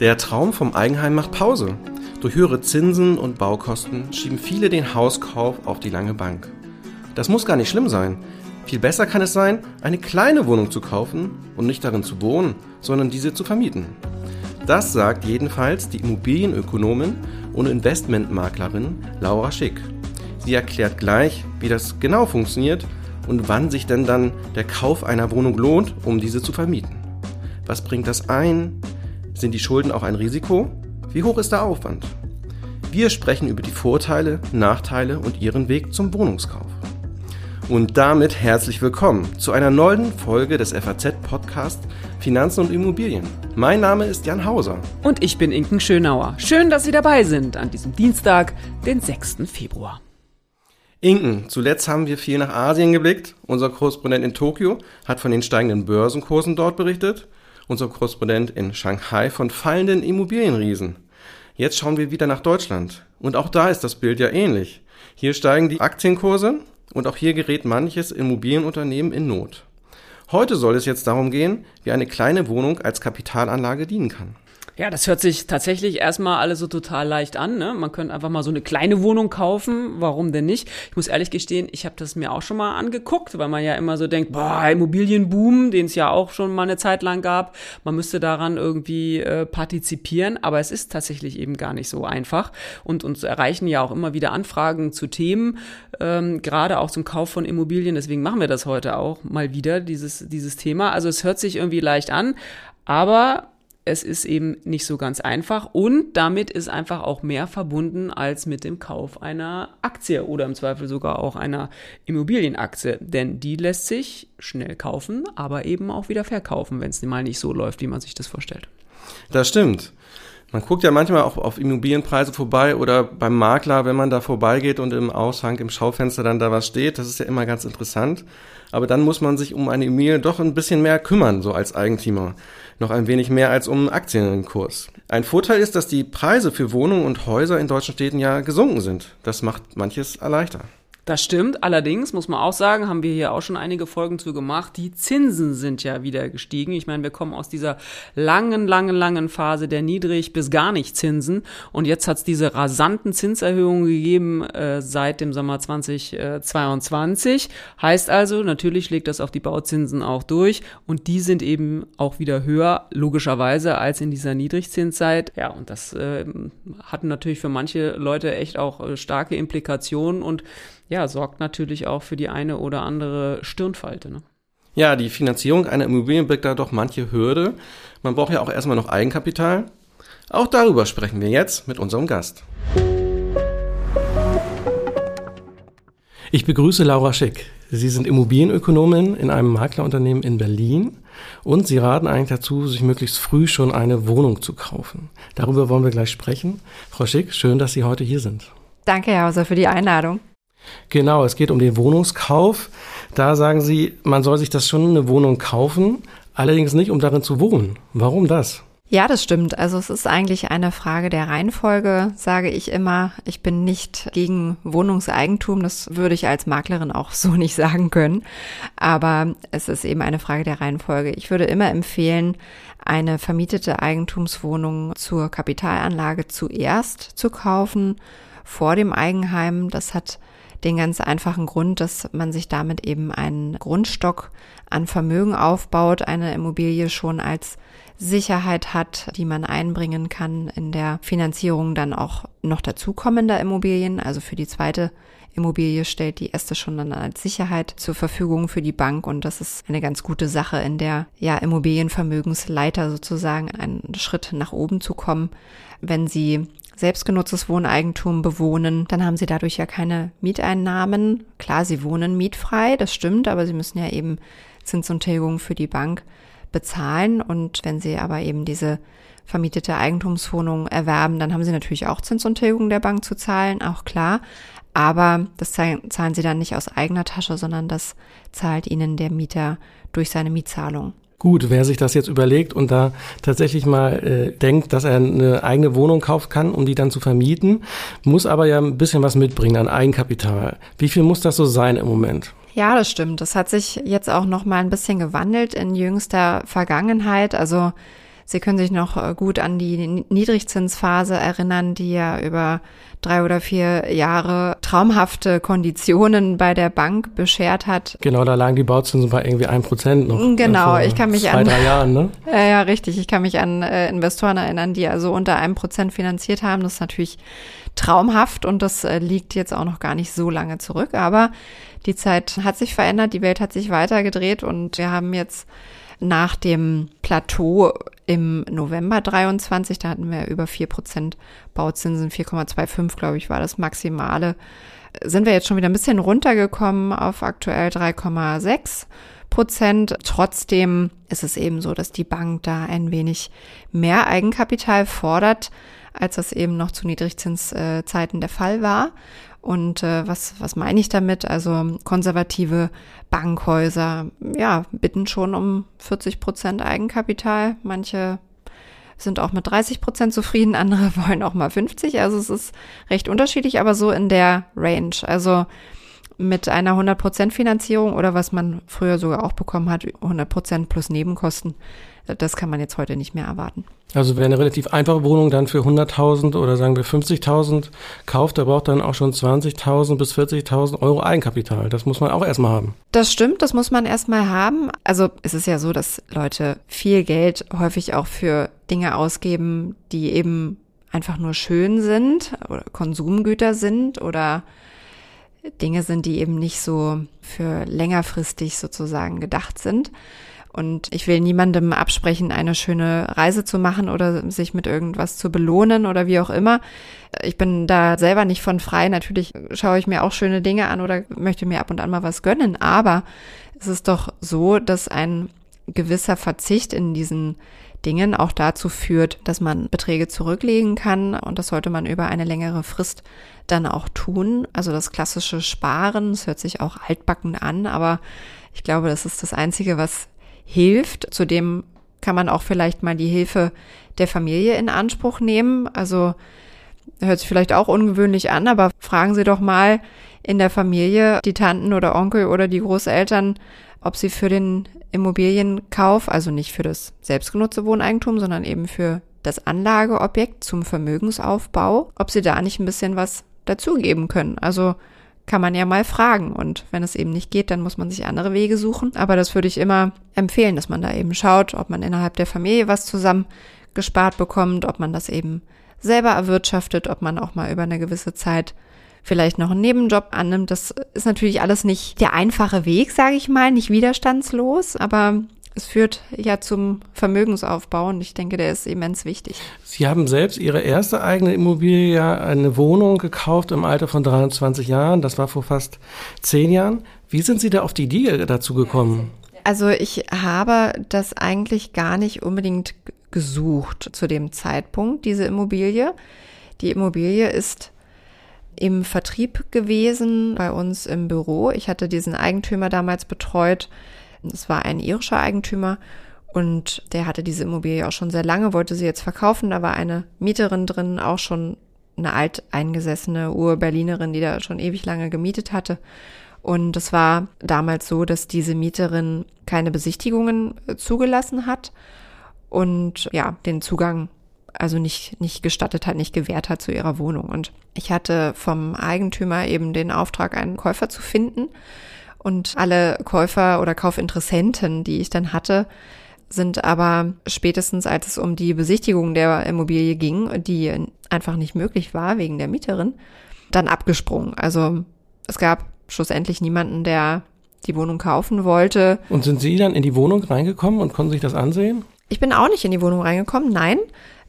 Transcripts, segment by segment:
Der Traum vom Eigenheim macht Pause. Durch höhere Zinsen und Baukosten schieben viele den Hauskauf auf die lange Bank. Das muss gar nicht schlimm sein. Viel besser kann es sein, eine kleine Wohnung zu kaufen und nicht darin zu wohnen, sondern diese zu vermieten. Das sagt jedenfalls die Immobilienökonomin und Investmentmaklerin Laura Schick. Sie erklärt gleich, wie das genau funktioniert und wann sich denn dann der Kauf einer Wohnung lohnt, um diese zu vermieten. Was bringt das ein? Sind die Schulden auch ein Risiko? Wie hoch ist der Aufwand? Wir sprechen über die Vorteile, Nachteile und ihren Weg zum Wohnungskauf. Und damit herzlich willkommen zu einer neuen Folge des FAZ-Podcast Finanzen und Immobilien. Mein Name ist Jan Hauser. Und ich bin Inken Schönauer. Schön, dass Sie dabei sind an diesem Dienstag, den 6. Februar. Inken, zuletzt haben wir viel nach Asien geblickt. Unser Korrespondent in Tokio hat von den steigenden Börsenkursen dort berichtet unser Korrespondent in Shanghai von fallenden Immobilienriesen. Jetzt schauen wir wieder nach Deutschland. Und auch da ist das Bild ja ähnlich. Hier steigen die Aktienkurse und auch hier gerät manches Immobilienunternehmen in Not. Heute soll es jetzt darum gehen, wie eine kleine Wohnung als Kapitalanlage dienen kann. Ja, das hört sich tatsächlich erstmal alles so total leicht an. Ne? Man könnte einfach mal so eine kleine Wohnung kaufen. Warum denn nicht? Ich muss ehrlich gestehen, ich habe das mir auch schon mal angeguckt, weil man ja immer so denkt, boah, Immobilienboom, den es ja auch schon mal eine Zeit lang gab. Man müsste daran irgendwie äh, partizipieren, aber es ist tatsächlich eben gar nicht so einfach. Und uns erreichen ja auch immer wieder Anfragen zu Themen, ähm, gerade auch zum Kauf von Immobilien. Deswegen machen wir das heute auch mal wieder, dieses, dieses Thema. Also es hört sich irgendwie leicht an, aber es ist eben nicht so ganz einfach und damit ist einfach auch mehr verbunden als mit dem Kauf einer Aktie oder im Zweifel sogar auch einer Immobilienaktie, denn die lässt sich schnell kaufen, aber eben auch wieder verkaufen, wenn es mal nicht so läuft, wie man sich das vorstellt. Das stimmt. Man guckt ja manchmal auch auf Immobilienpreise vorbei oder beim Makler, wenn man da vorbeigeht und im Aushang, im Schaufenster dann da was steht. Das ist ja immer ganz interessant. Aber dann muss man sich um eine Immobilie doch ein bisschen mehr kümmern, so als Eigentümer. Noch ein wenig mehr als um einen Aktienkurs. Ein Vorteil ist, dass die Preise für Wohnungen und Häuser in deutschen Städten ja gesunken sind. Das macht manches erleichter. Das stimmt. Allerdings muss man auch sagen, haben wir hier auch schon einige Folgen zu gemacht. Die Zinsen sind ja wieder gestiegen. Ich meine, wir kommen aus dieser langen, langen, langen Phase der niedrig bis gar nicht Zinsen. Und jetzt hat es diese rasanten Zinserhöhungen gegeben äh, seit dem Sommer 2022. Heißt also, natürlich schlägt das auf die Bauzinsen auch durch. Und die sind eben auch wieder höher, logischerweise, als in dieser Niedrigzinszeit. Ja, und das äh, hat natürlich für manche Leute echt auch äh, starke Implikationen und ja, sorgt natürlich auch für die eine oder andere Stirnfalte. Ne? Ja, die Finanzierung einer Immobilie birgt da doch manche Hürde. Man braucht ja auch erstmal noch Eigenkapital. Auch darüber sprechen wir jetzt mit unserem Gast. Ich begrüße Laura Schick. Sie sind Immobilienökonomin in einem Maklerunternehmen in Berlin und Sie raten eigentlich dazu, sich möglichst früh schon eine Wohnung zu kaufen. Darüber wollen wir gleich sprechen. Frau Schick, schön, dass Sie heute hier sind. Danke, Herr Hauser, für die Einladung. Genau, es geht um den Wohnungskauf. Da sagen Sie, man soll sich das schon eine Wohnung kaufen, allerdings nicht, um darin zu wohnen. Warum das? Ja, das stimmt. Also es ist eigentlich eine Frage der Reihenfolge, sage ich immer. Ich bin nicht gegen Wohnungseigentum. Das würde ich als Maklerin auch so nicht sagen können. Aber es ist eben eine Frage der Reihenfolge. Ich würde immer empfehlen, eine vermietete Eigentumswohnung zur Kapitalanlage zuerst zu kaufen, vor dem Eigenheim. Das hat den ganz einfachen Grund, dass man sich damit eben einen Grundstock an Vermögen aufbaut, eine Immobilie schon als Sicherheit hat, die man einbringen kann in der Finanzierung dann auch noch dazukommender Immobilien. Also für die zweite Immobilie stellt die erste schon dann als Sicherheit zur Verfügung für die Bank und das ist eine ganz gute Sache, in der ja Immobilienvermögensleiter sozusagen einen Schritt nach oben zu kommen. Wenn Sie selbstgenutztes Wohneigentum bewohnen, dann haben sie dadurch ja keine Mieteinnahmen. Klar, sie wohnen mietfrei, das stimmt, aber sie müssen ja eben Zins und Tilgung für die Bank bezahlen. Und wenn sie aber eben diese vermietete Eigentumswohnung erwerben, dann haben sie natürlich auch Zins und Tilgung der Bank zu zahlen, auch klar. Aber das zahlen sie dann nicht aus eigener Tasche, sondern das zahlt ihnen der Mieter durch seine Mietzahlung. Gut, wer sich das jetzt überlegt und da tatsächlich mal äh, denkt, dass er eine eigene Wohnung kaufen kann, um die dann zu vermieten, muss aber ja ein bisschen was mitbringen an Eigenkapital. Wie viel muss das so sein im Moment? Ja, das stimmt. Das hat sich jetzt auch noch mal ein bisschen gewandelt in jüngster Vergangenheit. Also Sie können sich noch äh, gut an die Niedrigzinsphase erinnern, die ja über drei oder vier Jahre traumhafte Konditionen bei der Bank beschert hat. Genau, da lagen die Bauzinsen bei irgendwie ein Prozent noch. Mm, genau, ich kann mich zwei, an drei Jahren, ne? Ja, ja, richtig. Ich kann mich an äh, Investoren erinnern, die also unter einem Prozent finanziert haben. Das ist natürlich traumhaft und das äh, liegt jetzt auch noch gar nicht so lange zurück. Aber die Zeit hat sich verändert, die Welt hat sich weitergedreht und wir haben jetzt nach dem Plateau im November 23, da hatten wir über vier Prozent Bauzinsen, 4,25 glaube ich war das maximale, sind wir jetzt schon wieder ein bisschen runtergekommen auf aktuell 3,6 Prozent. Trotzdem ist es eben so, dass die Bank da ein wenig mehr Eigenkapital fordert, als das eben noch zu Niedrigzinszeiten der Fall war. Und äh, was, was meine ich damit? Also konservative Bankhäuser, ja, bitten schon um 40 Prozent Eigenkapital. Manche sind auch mit 30 Prozent zufrieden, andere wollen auch mal 50. Also es ist recht unterschiedlich, aber so in der Range. Also mit einer 100 Prozent Finanzierung oder was man früher sogar auch bekommen hat, 100 Prozent plus Nebenkosten, das kann man jetzt heute nicht mehr erwarten. Also wer eine relativ einfache Wohnung dann für 100.000 oder sagen wir 50.000 kauft, der braucht dann auch schon 20.000 bis 40.000 Euro Eigenkapital. Das muss man auch erstmal haben. Das stimmt, das muss man erstmal haben. Also es ist ja so, dass Leute viel Geld häufig auch für Dinge ausgeben, die eben einfach nur schön sind oder Konsumgüter sind oder Dinge sind, die eben nicht so für längerfristig sozusagen gedacht sind. Und ich will niemandem absprechen, eine schöne Reise zu machen oder sich mit irgendwas zu belohnen oder wie auch immer. Ich bin da selber nicht von frei. Natürlich schaue ich mir auch schöne Dinge an oder möchte mir ab und an mal was gönnen. Aber es ist doch so, dass ein gewisser Verzicht in diesen Dingen auch dazu führt, dass man Beträge zurücklegen kann und das sollte man über eine längere Frist dann auch tun. Also das klassische Sparen, es hört sich auch altbacken an, aber ich glaube, das ist das Einzige, was hilft. Zudem kann man auch vielleicht mal die Hilfe der Familie in Anspruch nehmen. Also hört sich vielleicht auch ungewöhnlich an, aber fragen Sie doch mal in der Familie die Tanten oder Onkel oder die Großeltern, ob sie für den Immobilienkauf, also nicht für das selbstgenutzte Wohneigentum, sondern eben für das Anlageobjekt zum Vermögensaufbau, ob sie da nicht ein bisschen was dazugeben können. Also kann man ja mal fragen. Und wenn es eben nicht geht, dann muss man sich andere Wege suchen. Aber das würde ich immer empfehlen, dass man da eben schaut, ob man innerhalb der Familie was zusammen gespart bekommt, ob man das eben selber erwirtschaftet, ob man auch mal über eine gewisse Zeit vielleicht noch einen Nebenjob annimmt. Das ist natürlich alles nicht der einfache Weg, sage ich mal, nicht widerstandslos, aber es führt ja zum Vermögensaufbau und ich denke, der ist immens wichtig. Sie haben selbst Ihre erste eigene Immobilie, eine Wohnung gekauft im Alter von 23 Jahren. Das war vor fast zehn Jahren. Wie sind Sie da auf die Idee dazu gekommen? Also ich habe das eigentlich gar nicht unbedingt gesucht zu dem Zeitpunkt, diese Immobilie. Die Immobilie ist im Vertrieb gewesen, bei uns im Büro. Ich hatte diesen Eigentümer damals betreut es war ein irischer Eigentümer und der hatte diese Immobilie auch schon sehr lange, wollte sie jetzt verkaufen. Da war eine Mieterin drin, auch schon eine alteingesessene Ur-Berlinerin, die da schon ewig lange gemietet hatte. Und es war damals so, dass diese Mieterin keine Besichtigungen zugelassen hat und ja, den Zugang also nicht, nicht gestattet hat, nicht gewährt hat zu ihrer Wohnung. Und ich hatte vom Eigentümer eben den Auftrag, einen Käufer zu finden. Und alle Käufer oder Kaufinteressenten, die ich dann hatte, sind aber spätestens, als es um die Besichtigung der Immobilie ging, die einfach nicht möglich war wegen der Mieterin, dann abgesprungen. Also es gab schlussendlich niemanden, der die Wohnung kaufen wollte. Und sind Sie dann in die Wohnung reingekommen und konnten sich das ansehen? Ich bin auch nicht in die Wohnung reingekommen, nein.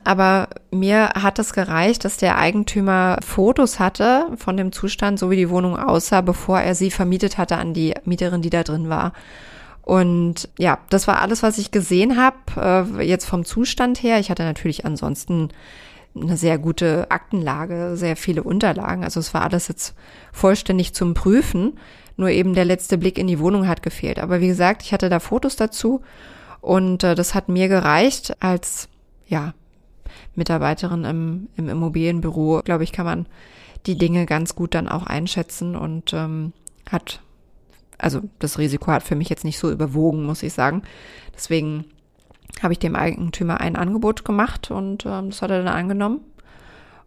Aber mir hat es gereicht, dass der Eigentümer Fotos hatte von dem Zustand, so wie die Wohnung aussah, bevor er sie vermietet hatte an die Mieterin, die da drin war. Und ja, das war alles, was ich gesehen habe, äh, jetzt vom Zustand her. Ich hatte natürlich ansonsten eine sehr gute Aktenlage, sehr viele Unterlagen. Also es war alles jetzt vollständig zum Prüfen. Nur eben der letzte Blick in die Wohnung hat gefehlt. Aber wie gesagt, ich hatte da Fotos dazu und äh, das hat mir gereicht als ja Mitarbeiterin im, im Immobilienbüro, glaube ich, kann man die Dinge ganz gut dann auch einschätzen und ähm, hat also das Risiko hat für mich jetzt nicht so überwogen, muss ich sagen. Deswegen habe ich dem Eigentümer ein Angebot gemacht und ähm, das hat er dann angenommen.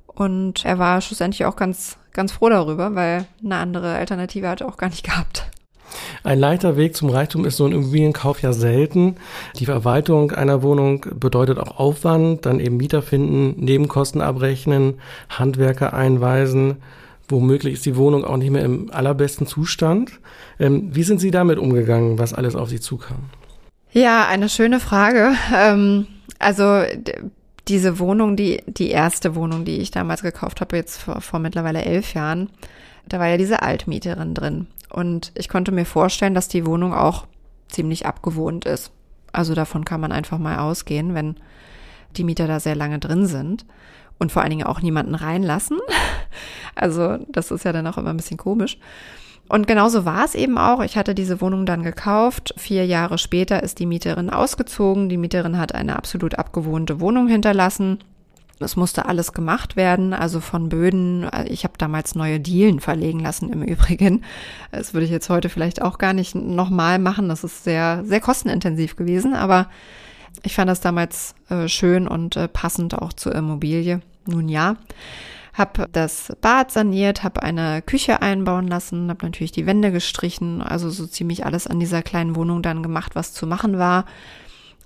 Und er war schlussendlich auch ganz, ganz froh darüber, weil eine andere Alternative hat er auch gar nicht gehabt. Ein leichter Weg zum Reichtum ist so ein Immobilienkauf ja selten. Die Verwaltung einer Wohnung bedeutet auch Aufwand, dann eben Mieter finden, Nebenkosten abrechnen, Handwerker einweisen. Womöglich ist die Wohnung auch nicht mehr im allerbesten Zustand. Ähm, wie sind Sie damit umgegangen, was alles auf Sie zukam? Ja, eine schöne Frage. Ähm, also diese Wohnung, die, die erste Wohnung, die ich damals gekauft habe, jetzt vor, vor mittlerweile elf Jahren, da war ja diese Altmieterin drin. Und ich konnte mir vorstellen, dass die Wohnung auch ziemlich abgewohnt ist. Also davon kann man einfach mal ausgehen, wenn die Mieter da sehr lange drin sind und vor allen Dingen auch niemanden reinlassen. Also das ist ja dann auch immer ein bisschen komisch. Und genauso war es eben auch. Ich hatte diese Wohnung dann gekauft. Vier Jahre später ist die Mieterin ausgezogen. Die Mieterin hat eine absolut abgewohnte Wohnung hinterlassen. Es musste alles gemacht werden, also von Böden. Ich habe damals neue Dielen verlegen lassen im Übrigen. Das würde ich jetzt heute vielleicht auch gar nicht nochmal machen. Das ist sehr, sehr kostenintensiv gewesen, aber ich fand das damals äh, schön und äh, passend auch zur Immobilie. Nun ja, habe das Bad saniert, habe eine Küche einbauen lassen, habe natürlich die Wände gestrichen, also so ziemlich alles an dieser kleinen Wohnung dann gemacht, was zu machen war.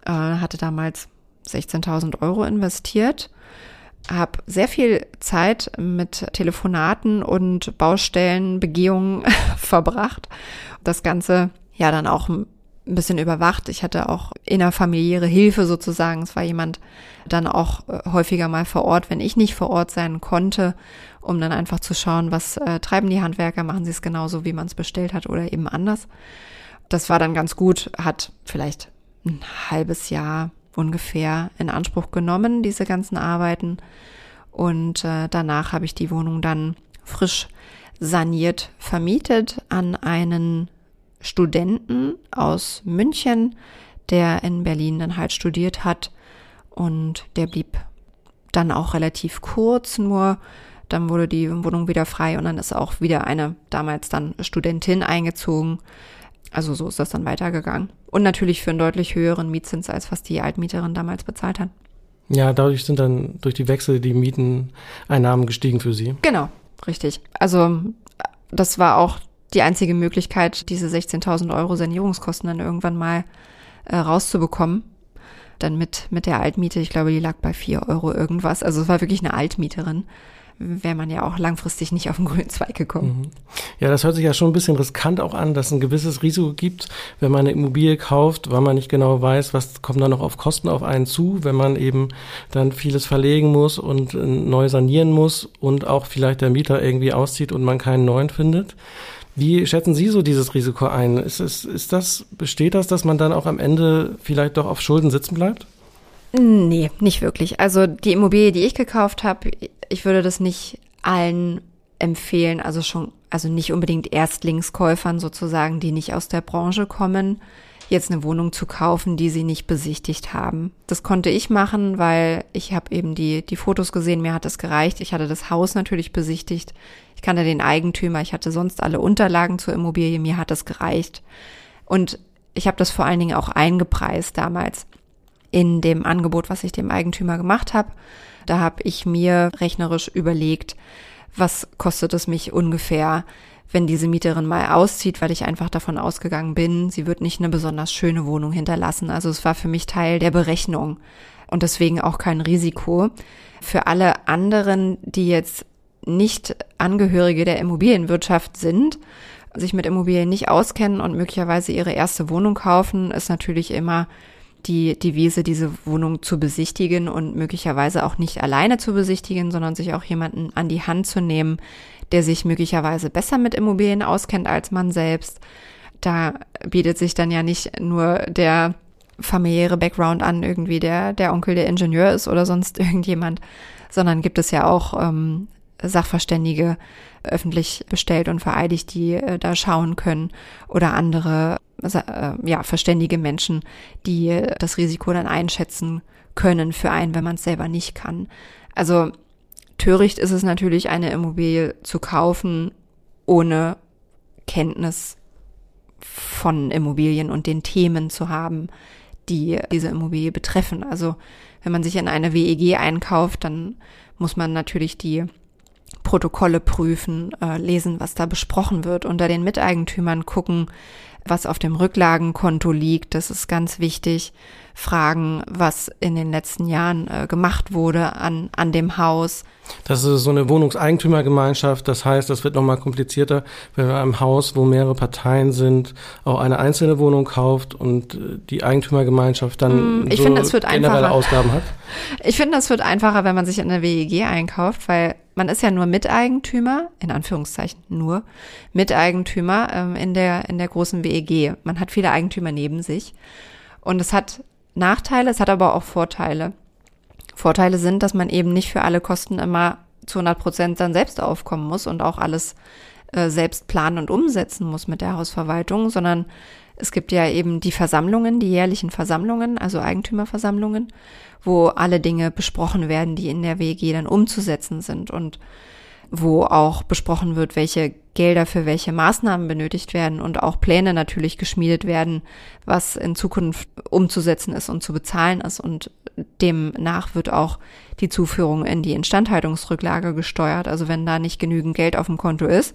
Äh, hatte damals 16.000 Euro investiert habe sehr viel Zeit mit Telefonaten und Baustellenbegehungen verbracht. Das Ganze ja dann auch ein bisschen überwacht. Ich hatte auch innerfamiliäre Hilfe sozusagen. Es war jemand dann auch äh, häufiger mal vor Ort, wenn ich nicht vor Ort sein konnte, um dann einfach zu schauen, was äh, treiben die Handwerker, machen sie es genauso, wie man es bestellt hat oder eben anders. Das war dann ganz gut, hat vielleicht ein halbes Jahr ungefähr in Anspruch genommen, diese ganzen Arbeiten. Und äh, danach habe ich die Wohnung dann frisch saniert vermietet an einen Studenten aus München, der in Berlin dann halt studiert hat. Und der blieb dann auch relativ kurz nur. Dann wurde die Wohnung wieder frei und dann ist auch wieder eine damals dann Studentin eingezogen. Also so ist das dann weitergegangen. Und natürlich für einen deutlich höheren Mietzins, als was die Altmieterin damals bezahlt hat. Ja, dadurch sind dann durch die Wechsel die Mieteneinnahmen gestiegen für Sie. Genau, richtig. Also das war auch die einzige Möglichkeit, diese 16.000 Euro Sanierungskosten dann irgendwann mal äh, rauszubekommen. Dann mit, mit der Altmiete, ich glaube, die lag bei 4 Euro irgendwas. Also es war wirklich eine Altmieterin wäre man ja auch langfristig nicht auf den grünen Zweig gekommen. Mhm. Ja, das hört sich ja schon ein bisschen riskant auch an, dass es ein gewisses Risiko gibt, wenn man eine Immobilie kauft, weil man nicht genau weiß, was kommt da noch auf Kosten auf einen zu, wenn man eben dann vieles verlegen muss und äh, neu sanieren muss und auch vielleicht der Mieter irgendwie auszieht und man keinen neuen findet. Wie schätzen Sie so dieses Risiko ein? Ist, ist, ist das, besteht das, dass man dann auch am Ende vielleicht doch auf Schulden sitzen bleibt? Nee, nicht wirklich. Also die Immobilie, die ich gekauft habe, ich würde das nicht allen empfehlen, also schon, also nicht unbedingt Erstlingskäufern sozusagen, die nicht aus der Branche kommen, jetzt eine Wohnung zu kaufen, die sie nicht besichtigt haben. Das konnte ich machen, weil ich habe eben die, die Fotos gesehen, mir hat das gereicht. Ich hatte das Haus natürlich besichtigt. Ich kannte den Eigentümer, ich hatte sonst alle Unterlagen zur Immobilie, mir hat das gereicht. Und ich habe das vor allen Dingen auch eingepreist damals in dem Angebot, was ich dem Eigentümer gemacht habe. Da habe ich mir rechnerisch überlegt, was kostet es mich ungefähr, wenn diese Mieterin mal auszieht, weil ich einfach davon ausgegangen bin, sie wird nicht eine besonders schöne Wohnung hinterlassen. Also es war für mich Teil der Berechnung und deswegen auch kein Risiko. Für alle anderen, die jetzt nicht Angehörige der Immobilienwirtschaft sind, sich mit Immobilien nicht auskennen und möglicherweise ihre erste Wohnung kaufen, ist natürlich immer die Devise, diese Wohnung zu besichtigen und möglicherweise auch nicht alleine zu besichtigen, sondern sich auch jemanden an die Hand zu nehmen, der sich möglicherweise besser mit Immobilien auskennt als man selbst. Da bietet sich dann ja nicht nur der familiäre Background an, irgendwie der, der Onkel der Ingenieur ist oder sonst irgendjemand, sondern gibt es ja auch ähm, Sachverständige öffentlich bestellt und vereidigt, die äh, da schauen können oder andere äh, ja, verständige Menschen, die das Risiko dann einschätzen können für einen, wenn man es selber nicht kann. Also töricht ist es natürlich, eine Immobilie zu kaufen ohne Kenntnis von Immobilien und den Themen zu haben, die diese Immobilie betreffen. Also wenn man sich in eine WEG einkauft, dann muss man natürlich die Protokolle prüfen, äh, lesen, was da besprochen wird, unter den Miteigentümern gucken, was auf dem Rücklagenkonto liegt. Das ist ganz wichtig. Fragen, was in den letzten Jahren äh, gemacht wurde an, an dem Haus. Das ist so eine Wohnungseigentümergemeinschaft. Das heißt, das wird nochmal komplizierter, wenn man einem Haus, wo mehrere Parteien sind, auch eine einzelne Wohnung kauft und äh, die Eigentümergemeinschaft dann mm, ich so finde, es wird generelle einfacher. Ausgaben hat. Ich finde, es wird einfacher, wenn man sich in der WEG einkauft, weil man ist ja nur Miteigentümer, in Anführungszeichen nur Miteigentümer ähm, in der in der großen WEG. Man hat viele Eigentümer neben sich und es hat Nachteile, es hat aber auch Vorteile. Vorteile sind, dass man eben nicht für alle Kosten immer zu 100 Prozent dann selbst aufkommen muss und auch alles äh, selbst planen und umsetzen muss mit der Hausverwaltung, sondern es gibt ja eben die Versammlungen, die jährlichen Versammlungen, also Eigentümerversammlungen, wo alle Dinge besprochen werden, die in der WG dann umzusetzen sind und wo auch besprochen wird, welche Gelder für welche Maßnahmen benötigt werden und auch Pläne natürlich geschmiedet werden, was in Zukunft umzusetzen ist und zu bezahlen ist. Und demnach wird auch die Zuführung in die Instandhaltungsrücklage gesteuert. Also wenn da nicht genügend Geld auf dem Konto ist,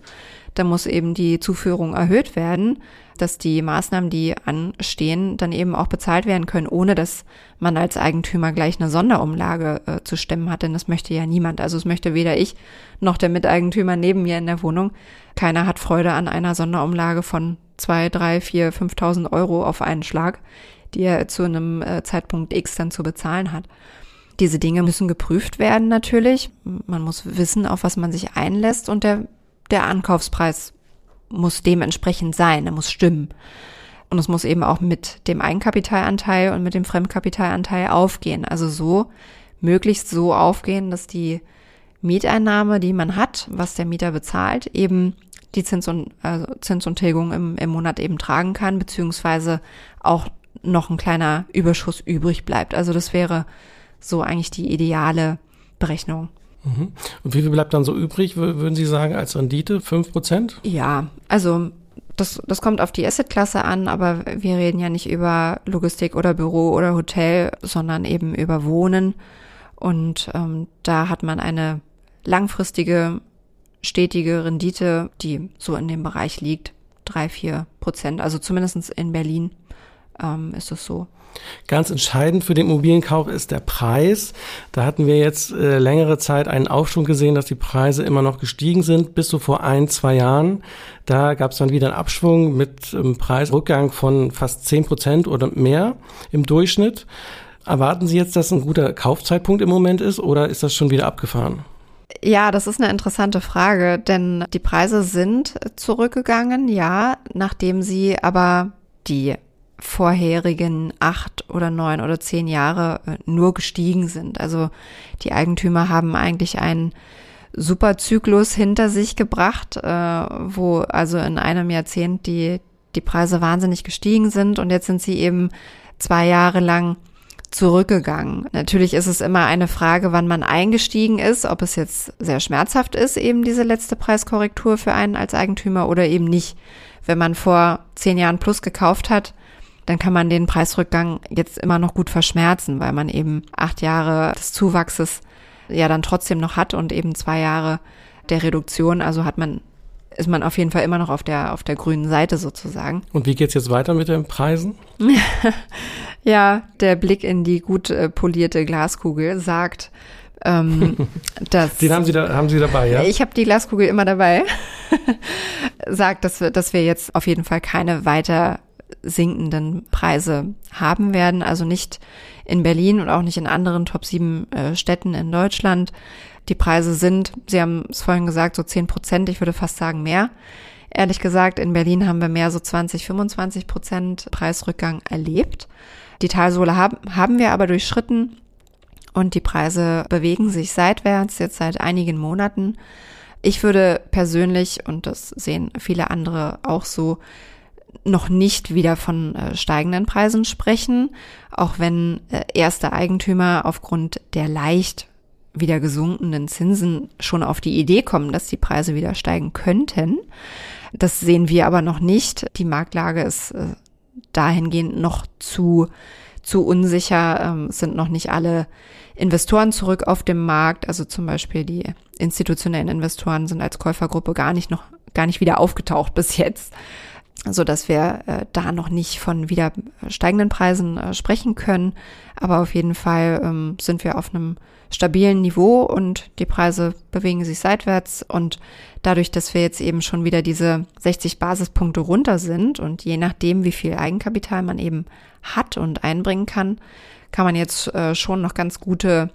dann muss eben die Zuführung erhöht werden, dass die Maßnahmen, die anstehen, dann eben auch bezahlt werden können, ohne dass man als Eigentümer gleich eine Sonderumlage äh, zu stemmen hat, denn das möchte ja niemand. Also es möchte weder ich noch der Miteigentümer neben mir in der Wohnung. Keiner hat Freude an einer Sonderumlage von zwei, drei, vier, 5.000 Euro auf einen Schlag, die er zu einem äh, Zeitpunkt X dann zu bezahlen hat. Diese Dinge müssen geprüft werden natürlich. Man muss wissen, auf was man sich einlässt und der, der Ankaufspreis muss dementsprechend sein, er muss stimmen. Und es muss eben auch mit dem Eigenkapitalanteil und mit dem Fremdkapitalanteil aufgehen. Also so, möglichst so aufgehen, dass die Mieteinnahme, die man hat, was der Mieter bezahlt, eben die Zins und, also Zins und Tilgung im, im Monat eben tragen kann, beziehungsweise auch noch ein kleiner Überschuss übrig bleibt. Also das wäre so eigentlich die ideale Berechnung. Mhm. Und wie viel bleibt dann so übrig, würden Sie sagen, als Rendite? Fünf Prozent? Ja, also das, das kommt auf die Assetklasse an, aber wir reden ja nicht über Logistik oder Büro oder Hotel, sondern eben über Wohnen. Und ähm, da hat man eine langfristige, stetige Rendite, die so in dem Bereich liegt, drei, vier Prozent. Also zumindestens in Berlin ähm, ist es so. Ganz entscheidend für den Immobilienkauf ist der Preis. Da hatten wir jetzt äh, längere Zeit einen Aufschwung gesehen, dass die Preise immer noch gestiegen sind, bis so vor ein, zwei Jahren. Da gab es dann wieder einen Abschwung mit einem Preisrückgang von fast zehn Prozent oder mehr im Durchschnitt. Erwarten Sie jetzt, dass ein guter Kaufzeitpunkt im Moment ist oder ist das schon wieder abgefahren? Ja, das ist eine interessante Frage, denn die Preise sind zurückgegangen, ja, nachdem sie aber die vorherigen acht oder neun oder zehn Jahre äh, nur gestiegen sind. Also die Eigentümer haben eigentlich einen super Zyklus hinter sich gebracht, äh, wo also in einem Jahrzehnt die, die Preise wahnsinnig gestiegen sind und jetzt sind sie eben zwei Jahre lang zurückgegangen. Natürlich ist es immer eine Frage, wann man eingestiegen ist, ob es jetzt sehr schmerzhaft ist, eben diese letzte Preiskorrektur für einen als Eigentümer oder eben nicht. Wenn man vor zehn Jahren plus gekauft hat, dann kann man den Preisrückgang jetzt immer noch gut verschmerzen, weil man eben acht Jahre des Zuwachses ja dann trotzdem noch hat und eben zwei Jahre der Reduktion. Also hat man ist man auf jeden Fall immer noch auf der auf der grünen Seite sozusagen. Und wie geht's jetzt weiter mit den Preisen? ja, der Blick in die gut äh, polierte Glaskugel sagt, ähm, dass Den haben Sie da haben Sie dabei, ja? Ich habe die Glaskugel immer dabei. sagt, dass wir, dass wir jetzt auf jeden Fall keine weiter sinkenden Preise haben werden. Also nicht in Berlin und auch nicht in anderen Top 7 äh, Städten in Deutschland. Die Preise sind, Sie haben es vorhin gesagt, so 10 Prozent, ich würde fast sagen mehr. Ehrlich gesagt, in Berlin haben wir mehr so 20, 25 Prozent Preisrückgang erlebt. Die Talsohle haben, haben wir aber durchschritten und die Preise bewegen sich seitwärts, jetzt seit einigen Monaten. Ich würde persönlich, und das sehen viele andere auch so, noch nicht wieder von äh, steigenden Preisen sprechen, auch wenn äh, erste Eigentümer aufgrund der leicht wieder gesunkenen Zinsen schon auf die Idee kommen, dass die Preise wieder steigen könnten. Das sehen wir aber noch nicht. Die Marktlage ist äh, dahingehend noch zu, zu unsicher. Ähm, es sind noch nicht alle Investoren zurück auf dem Markt. Also zum Beispiel die institutionellen Investoren sind als Käufergruppe gar nicht noch, gar nicht wieder aufgetaucht bis jetzt so dass wir äh, da noch nicht von wieder steigenden Preisen äh, sprechen können. Aber auf jeden Fall ähm, sind wir auf einem stabilen Niveau und die Preise bewegen sich seitwärts und dadurch, dass wir jetzt eben schon wieder diese 60 Basispunkte runter sind und je nachdem, wie viel Eigenkapital man eben hat und einbringen kann, kann man jetzt äh, schon noch ganz gute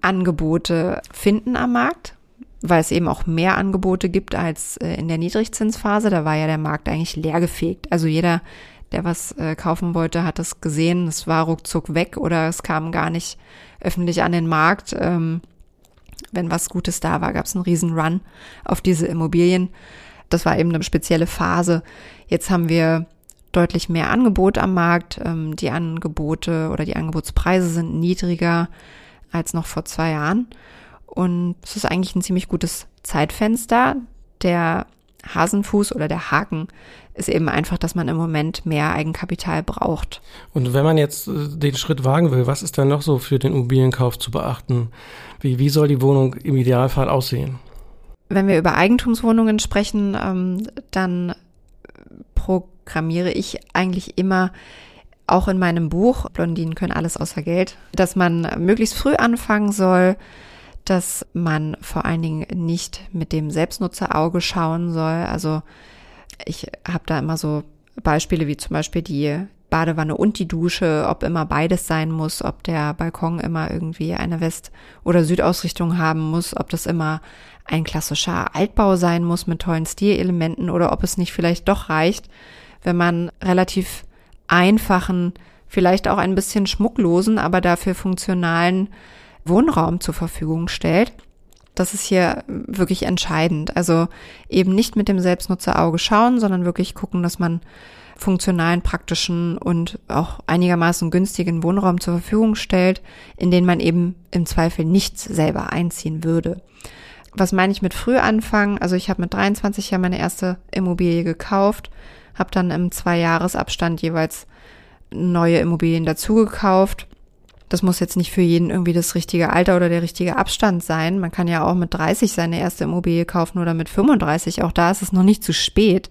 Angebote finden am Markt weil es eben auch mehr Angebote gibt als äh, in der Niedrigzinsphase. Da war ja der Markt eigentlich leergefegt. Also jeder, der was äh, kaufen wollte, hat es gesehen. Es war ruckzuck weg oder es kam gar nicht öffentlich an den Markt. Ähm, wenn was Gutes da war, gab es einen riesen Run auf diese Immobilien. Das war eben eine spezielle Phase. Jetzt haben wir deutlich mehr Angebot am Markt. Ähm, die Angebote oder die Angebotspreise sind niedriger als noch vor zwei Jahren. Und es ist eigentlich ein ziemlich gutes Zeitfenster. Der Hasenfuß oder der Haken ist eben einfach, dass man im Moment mehr Eigenkapital braucht. Und wenn man jetzt äh, den Schritt wagen will, was ist dann noch so für den Immobilienkauf zu beachten? Wie, wie soll die Wohnung im Idealfall aussehen? Wenn wir über Eigentumswohnungen sprechen, ähm, dann programmiere ich eigentlich immer auch in meinem Buch, Blondinen können alles außer Geld, dass man möglichst früh anfangen soll, dass man vor allen Dingen nicht mit dem Selbstnutzerauge schauen soll. Also ich habe da immer so Beispiele wie zum Beispiel die Badewanne und die Dusche, ob immer beides sein muss, ob der Balkon immer irgendwie eine West- oder Südausrichtung haben muss, ob das immer ein klassischer Altbau sein muss mit tollen Stilelementen oder ob es nicht vielleicht doch reicht, wenn man relativ einfachen, vielleicht auch ein bisschen schmucklosen, aber dafür funktionalen Wohnraum zur Verfügung stellt. Das ist hier wirklich entscheidend. Also eben nicht mit dem Selbstnutzerauge schauen, sondern wirklich gucken, dass man funktionalen, praktischen und auch einigermaßen günstigen Wohnraum zur Verfügung stellt, in den man eben im Zweifel nichts selber einziehen würde. Was meine ich mit früh anfangen? Also ich habe mit 23 Jahren meine erste Immobilie gekauft, habe dann im Zwei-Jahres-Abstand jeweils neue Immobilien dazugekauft das muss jetzt nicht für jeden irgendwie das richtige Alter oder der richtige Abstand sein. Man kann ja auch mit 30 seine erste Immobilie kaufen oder mit 35. Auch da ist es noch nicht zu spät.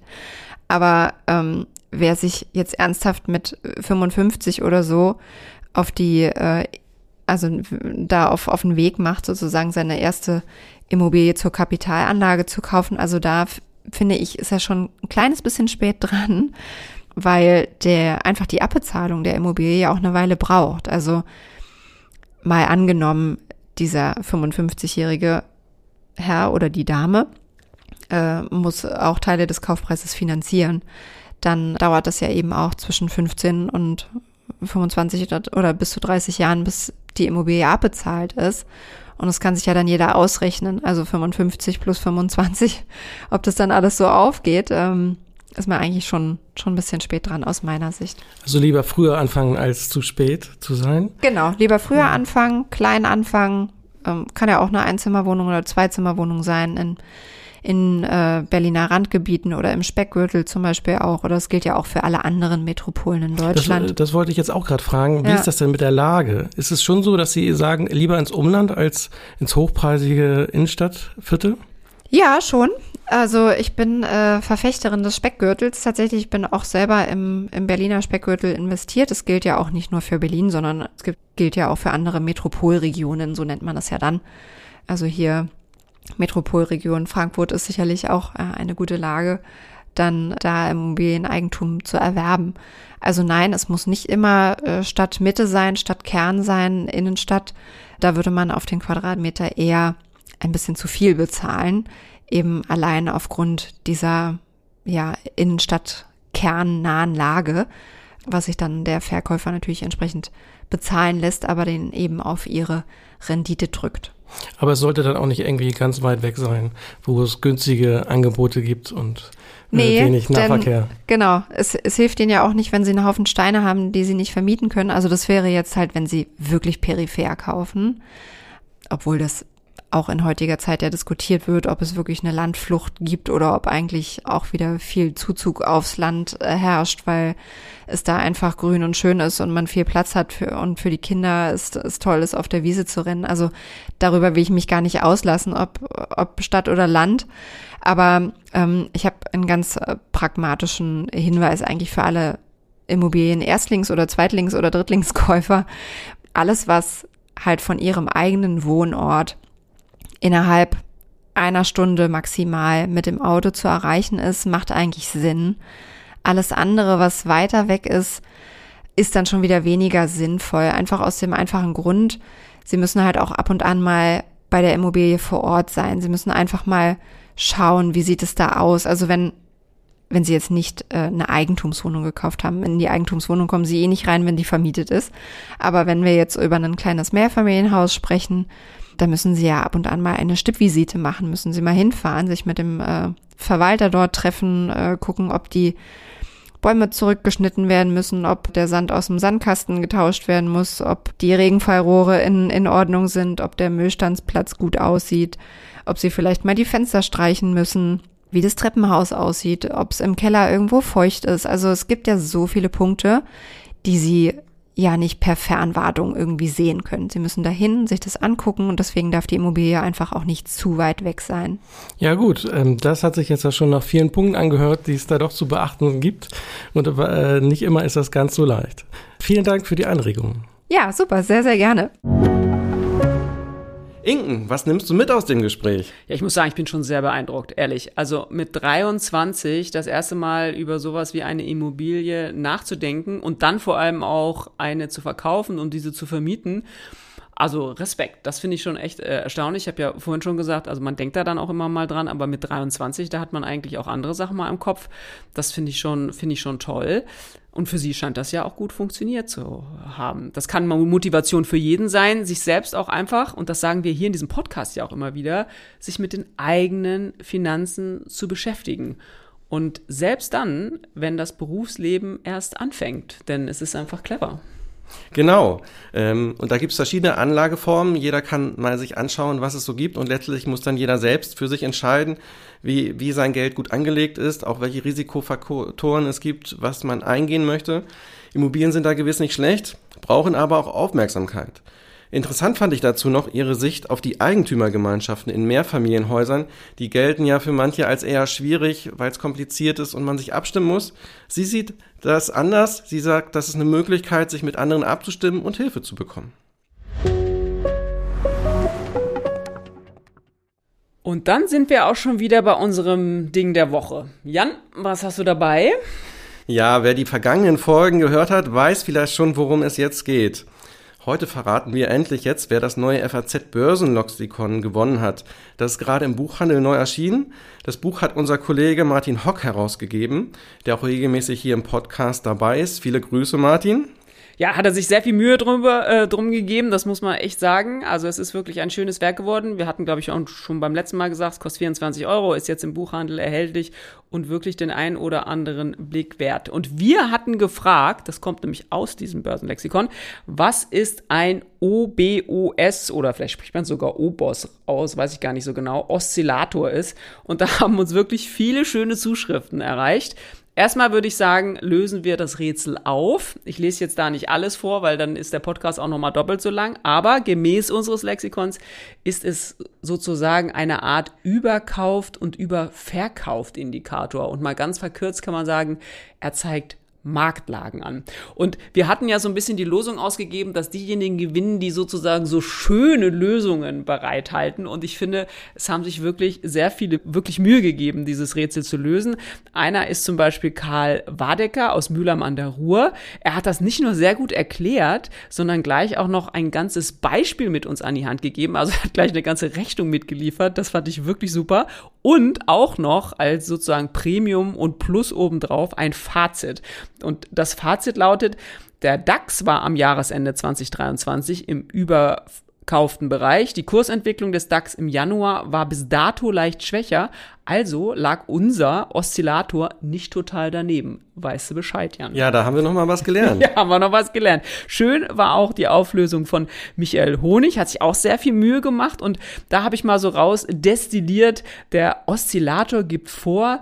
Aber ähm, wer sich jetzt ernsthaft mit 55 oder so auf die, äh, also da auf, auf den Weg macht, sozusagen seine erste Immobilie zur Kapitalanlage zu kaufen, also da finde ich, ist er schon ein kleines bisschen spät dran, weil der einfach die Abbezahlung der Immobilie ja auch eine Weile braucht. Also mal angenommen, dieser 55-jährige Herr oder die Dame äh, muss auch Teile des Kaufpreises finanzieren, dann dauert das ja eben auch zwischen 15 und 25 oder bis zu 30 Jahren, bis die Immobilie abbezahlt ist. Und das kann sich ja dann jeder ausrechnen, also 55 plus 25, ob das dann alles so aufgeht. Ähm, ist man eigentlich schon, schon ein bisschen spät dran aus meiner Sicht. Also lieber früher anfangen, als zu spät zu sein? Genau, lieber früher ja. anfangen, klein anfangen. Ähm, kann ja auch eine Einzimmerwohnung oder Zweizimmerwohnung sein in, in äh, Berliner Randgebieten oder im Speckgürtel zum Beispiel auch. Oder das gilt ja auch für alle anderen Metropolen in Deutschland. Das, das wollte ich jetzt auch gerade fragen. Wie ja. ist das denn mit der Lage? Ist es schon so, dass Sie sagen, lieber ins Umland als ins hochpreisige Innenstadtviertel? Ja, schon. Also ich bin äh, Verfechterin des Speckgürtels. Tatsächlich, ich bin auch selber im, im Berliner Speckgürtel investiert. Es gilt ja auch nicht nur für Berlin, sondern es gibt, gilt ja auch für andere Metropolregionen, so nennt man das ja dann. Also hier Metropolregion Frankfurt ist sicherlich auch äh, eine gute Lage, dann da Immobilieneigentum zu erwerben. Also nein, es muss nicht immer äh, Stadtmitte sein, Stadtkern sein, Innenstadt. Da würde man auf den Quadratmeter eher ein bisschen zu viel bezahlen, eben allein aufgrund dieser ja, Innenstadt-kernnahen Lage, was sich dann der Verkäufer natürlich entsprechend bezahlen lässt, aber den eben auf ihre Rendite drückt. Aber es sollte dann auch nicht irgendwie ganz weit weg sein, wo es günstige Angebote gibt und äh, nee, wenig Nahverkehr. Denn, genau, es, es hilft ihnen ja auch nicht, wenn sie einen Haufen Steine haben, die sie nicht vermieten können. Also das wäre jetzt halt, wenn sie wirklich peripher kaufen, obwohl das auch in heutiger Zeit ja diskutiert wird, ob es wirklich eine Landflucht gibt oder ob eigentlich auch wieder viel Zuzug aufs Land äh, herrscht, weil es da einfach grün und schön ist und man viel Platz hat für, und für die Kinder ist es toll ist, auf der Wiese zu rennen. Also darüber will ich mich gar nicht auslassen, ob, ob Stadt oder Land. Aber ähm, ich habe einen ganz äh, pragmatischen Hinweis eigentlich für alle Immobilien Erstlings- oder Zweitlings- oder Drittlingskäufer. Alles, was halt von ihrem eigenen Wohnort innerhalb einer Stunde maximal mit dem Auto zu erreichen ist, macht eigentlich Sinn. Alles andere, was weiter weg ist, ist dann schon wieder weniger sinnvoll. Einfach aus dem einfachen Grund, sie müssen halt auch ab und an mal bei der Immobilie vor Ort sein. Sie müssen einfach mal schauen, wie sieht es da aus. Also wenn, wenn sie jetzt nicht äh, eine Eigentumswohnung gekauft haben, in die Eigentumswohnung kommen sie eh nicht rein, wenn die vermietet ist. Aber wenn wir jetzt über ein kleines Mehrfamilienhaus sprechen, da müssen Sie ja ab und an mal eine Stippvisite machen, müssen Sie mal hinfahren, sich mit dem äh, Verwalter dort treffen, äh, gucken, ob die Bäume zurückgeschnitten werden müssen, ob der Sand aus dem Sandkasten getauscht werden muss, ob die Regenfallrohre in, in Ordnung sind, ob der Müllstandsplatz gut aussieht, ob sie vielleicht mal die Fenster streichen müssen, wie das Treppenhaus aussieht, ob es im Keller irgendwo feucht ist. Also es gibt ja so viele Punkte, die sie ja nicht per Fernwartung irgendwie sehen können. Sie müssen dahin, sich das angucken und deswegen darf die Immobilie einfach auch nicht zu weit weg sein. Ja gut, ähm, das hat sich jetzt ja schon nach vielen Punkten angehört, die es da doch zu beachten gibt und äh, nicht immer ist das ganz so leicht. Vielen Dank für die Anregungen. Ja, super, sehr, sehr gerne. Inken, was nimmst du mit aus dem Gespräch? Ja, ich muss sagen, ich bin schon sehr beeindruckt, ehrlich. Also mit 23 das erste Mal über sowas wie eine Immobilie nachzudenken und dann vor allem auch eine zu verkaufen und diese zu vermieten. Also Respekt, das finde ich schon echt äh, erstaunlich. Ich habe ja vorhin schon gesagt, also man denkt da dann auch immer mal dran, aber mit 23, da hat man eigentlich auch andere Sachen mal im Kopf. Das finde ich schon, finde ich schon toll. Und für sie scheint das ja auch gut funktioniert zu haben. Das kann Motivation für jeden sein, sich selbst auch einfach, und das sagen wir hier in diesem Podcast ja auch immer wieder, sich mit den eigenen Finanzen zu beschäftigen. Und selbst dann, wenn das Berufsleben erst anfängt, denn es ist einfach clever. Genau. Ähm, und da gibt es verschiedene Anlageformen. Jeder kann mal sich anschauen, was es so gibt. Und letztlich muss dann jeder selbst für sich entscheiden, wie, wie sein Geld gut angelegt ist, auch welche Risikofaktoren es gibt, was man eingehen möchte. Immobilien sind da gewiss nicht schlecht, brauchen aber auch Aufmerksamkeit. Interessant fand ich dazu noch ihre Sicht auf die Eigentümergemeinschaften in Mehrfamilienhäusern. Die gelten ja für manche als eher schwierig, weil es kompliziert ist und man sich abstimmen muss. Sie sieht das anders. Sie sagt, das ist eine Möglichkeit, sich mit anderen abzustimmen und Hilfe zu bekommen. Und dann sind wir auch schon wieder bei unserem Ding der Woche. Jan, was hast du dabei? Ja, wer die vergangenen Folgen gehört hat, weiß vielleicht schon, worum es jetzt geht. Heute verraten wir endlich jetzt, wer das neue FAZ Börsenlexikon gewonnen hat. Das ist gerade im Buchhandel neu erschienen. Das Buch hat unser Kollege Martin Hock herausgegeben, der auch regelmäßig hier im Podcast dabei ist. Viele Grüße, Martin ja, hat er sich sehr viel Mühe drüber, äh, drum gegeben, das muss man echt sagen. Also es ist wirklich ein schönes Werk geworden. Wir hatten, glaube ich, auch schon beim letzten Mal gesagt, es kostet 24 Euro, ist jetzt im Buchhandel erhältlich und wirklich den einen oder anderen Blick wert. Und wir hatten gefragt, das kommt nämlich aus diesem Börsenlexikon, was ist ein OBOS oder vielleicht spricht man sogar OBOS aus, weiß ich gar nicht so genau, Oszillator ist. Und da haben uns wirklich viele schöne Zuschriften erreicht. Erstmal würde ich sagen, lösen wir das Rätsel auf. Ich lese jetzt da nicht alles vor, weil dann ist der Podcast auch nochmal doppelt so lang. Aber gemäß unseres Lexikons ist es sozusagen eine Art überkauft und überverkauft Indikator. Und mal ganz verkürzt kann man sagen, er zeigt Marktlagen an. Und wir hatten ja so ein bisschen die Losung ausgegeben, dass diejenigen gewinnen, die sozusagen so schöne Lösungen bereithalten. Und ich finde, es haben sich wirklich sehr viele wirklich Mühe gegeben, dieses Rätsel zu lösen. Einer ist zum Beispiel Karl Wadecker aus Mühlheim an der Ruhr. Er hat das nicht nur sehr gut erklärt, sondern gleich auch noch ein ganzes Beispiel mit uns an die Hand gegeben. Also er hat gleich eine ganze Rechnung mitgeliefert. Das fand ich wirklich super. Und auch noch als sozusagen Premium und Plus obendrauf ein Fazit. Und das Fazit lautet, der DAX war am Jahresende 2023 im über kauften Bereich. Die Kursentwicklung des DAX im Januar war bis dato leicht schwächer, also lag unser Oszillator nicht total daneben. Weißt du Bescheid, Jan? Ja, da haben wir noch mal was gelernt. ja, haben wir noch was gelernt. Schön war auch die Auflösung von Michael Honig, hat sich auch sehr viel Mühe gemacht und da habe ich mal so raus destilliert, der Oszillator gibt vor,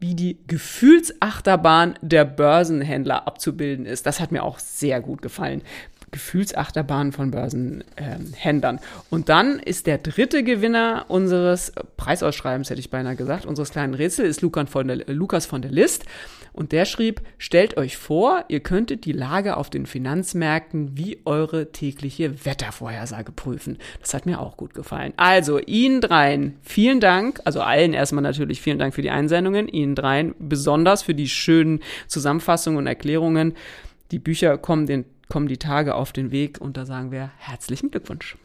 wie die Gefühlsachterbahn der Börsenhändler abzubilden ist. Das hat mir auch sehr gut gefallen. Gefühlsachterbahn von Börsenhändlern. Ähm, und dann ist der dritte Gewinner unseres Preisausschreibens, hätte ich beinahe gesagt, unseres kleinen Rätsel, ist Lukas von der, Lukas von der List. Und der schrieb, stellt euch vor, ihr könntet die Lage auf den Finanzmärkten wie eure tägliche Wettervorhersage prüfen. Das hat mir auch gut gefallen. Also, Ihnen dreien vielen Dank, also allen erstmal natürlich vielen Dank für die Einsendungen, Ihnen dreien besonders für die schönen Zusammenfassungen und Erklärungen. Die Bücher kommen den kommen die Tage auf den Weg und da sagen wir herzlichen Glückwunsch.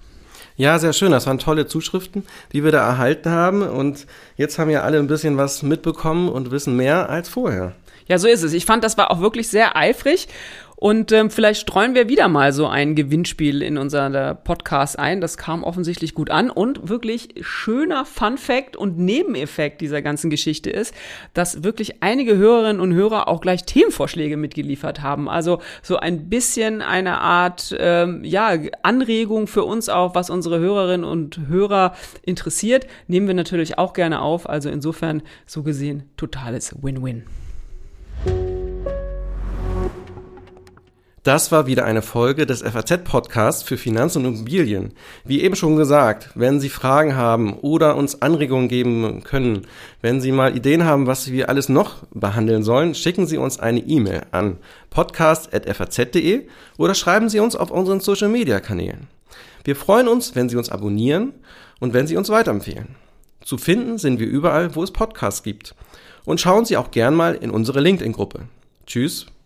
Ja, sehr schön. Das waren tolle Zuschriften, die wir da erhalten haben. Und jetzt haben ja alle ein bisschen was mitbekommen und wissen mehr als vorher. Ja, so ist es. Ich fand, das war auch wirklich sehr eifrig. Und ähm, vielleicht streuen wir wieder mal so ein Gewinnspiel in unser Podcast ein. Das kam offensichtlich gut an. Und wirklich schöner Fun Fact und Nebeneffekt dieser ganzen Geschichte ist, dass wirklich einige Hörerinnen und Hörer auch gleich Themenvorschläge mitgeliefert haben. Also so ein bisschen eine Art ähm, ja, Anregung für uns auch, was unsere Hörerinnen und Hörer interessiert. Nehmen wir natürlich auch gerne auf. Also insofern so gesehen totales Win-Win. Das war wieder eine Folge des FAZ-Podcasts für Finanz und Immobilien. Wie eben schon gesagt, wenn Sie Fragen haben oder uns Anregungen geben können, wenn Sie mal Ideen haben, was wir alles noch behandeln sollen, schicken Sie uns eine E-Mail an podcast.faz.de oder schreiben Sie uns auf unseren Social-Media-Kanälen. Wir freuen uns, wenn Sie uns abonnieren und wenn Sie uns weiterempfehlen. Zu finden sind wir überall, wo es Podcasts gibt. Und schauen Sie auch gern mal in unsere LinkedIn-Gruppe. Tschüss,